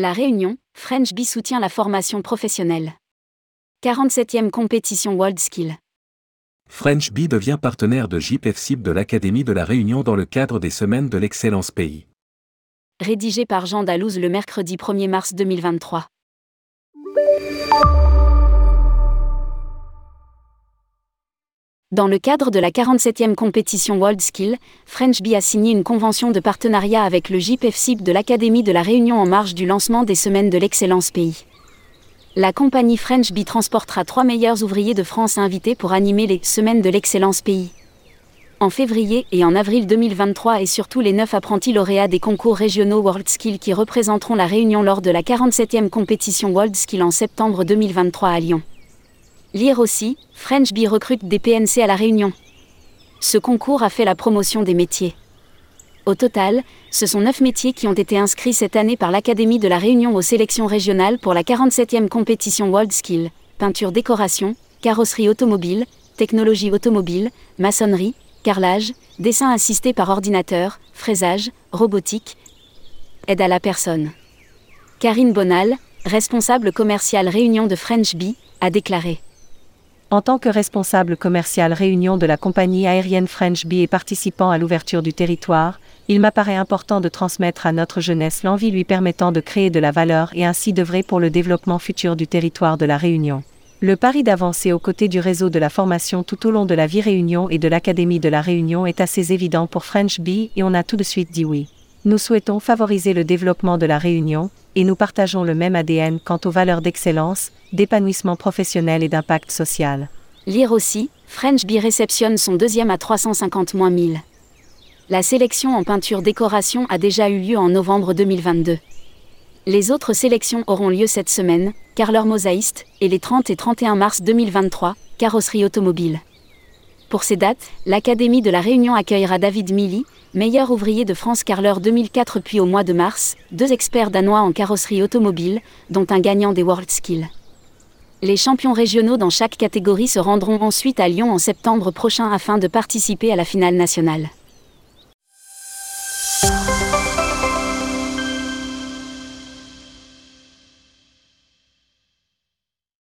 La Réunion, French Bee soutient la formation professionnelle. 47e compétition World Skill. French Bee devient partenaire de JPFSIP de l'Académie de la Réunion dans le cadre des Semaines de l'Excellence Pays. Rédigé par Jean Dalouse le mercredi 1er mars 2023. Dans le cadre de la 47e compétition World Skill, French Bee a signé une convention de partenariat avec le JPFSIP de l'Académie de la Réunion en marge du lancement des Semaines de l'Excellence Pays. La compagnie French Bee transportera trois meilleurs ouvriers de France invités pour animer les Semaines de l'Excellence Pays. En février et en avril 2023 et surtout les neuf apprentis lauréats des concours régionaux World Skill qui représenteront la Réunion lors de la 47e compétition World Skill en septembre 2023 à Lyon. Lire aussi, French Bee recrute des PNC à La Réunion. Ce concours a fait la promotion des métiers. Au total, ce sont neuf métiers qui ont été inscrits cette année par l'Académie de La Réunion aux sélections régionales pour la 47e compétition World Skill, peinture décoration, carrosserie automobile, technologie automobile, maçonnerie, carrelage, dessin assisté par ordinateur, fraisage, robotique, aide à la personne. Karine Bonal, responsable commerciale Réunion de French Bee, a déclaré. En tant que responsable commercial réunion de la compagnie aérienne French Bee et participant à l'ouverture du territoire, il m'apparaît important de transmettre à notre jeunesse l'envie lui permettant de créer de la valeur et ainsi d'œuvrer pour le développement futur du territoire de la Réunion. Le pari d'avancer aux côtés du réseau de la formation tout au long de la vie Réunion et de l'Académie de la Réunion est assez évident pour French Bee et on a tout de suite dit oui. Nous souhaitons favoriser le développement de la Réunion, et nous partageons le même ADN quant aux valeurs d'excellence, d'épanouissement professionnel et d'impact social. Lire aussi, French Bee réceptionne son deuxième à 350 000. La sélection en peinture décoration a déjà eu lieu en novembre 2022. Les autres sélections auront lieu cette semaine, carreleur mosaïste, et les 30 et 31 mars 2023, carrosserie automobile. Pour ces dates, l'Académie de la Réunion accueillera David Milly, meilleur ouvrier de France carreleur 2004 puis au mois de mars, deux experts danois en carrosserie automobile, dont un gagnant des World Skills. Les champions régionaux dans chaque catégorie se rendront ensuite à Lyon en septembre prochain afin de participer à la finale nationale.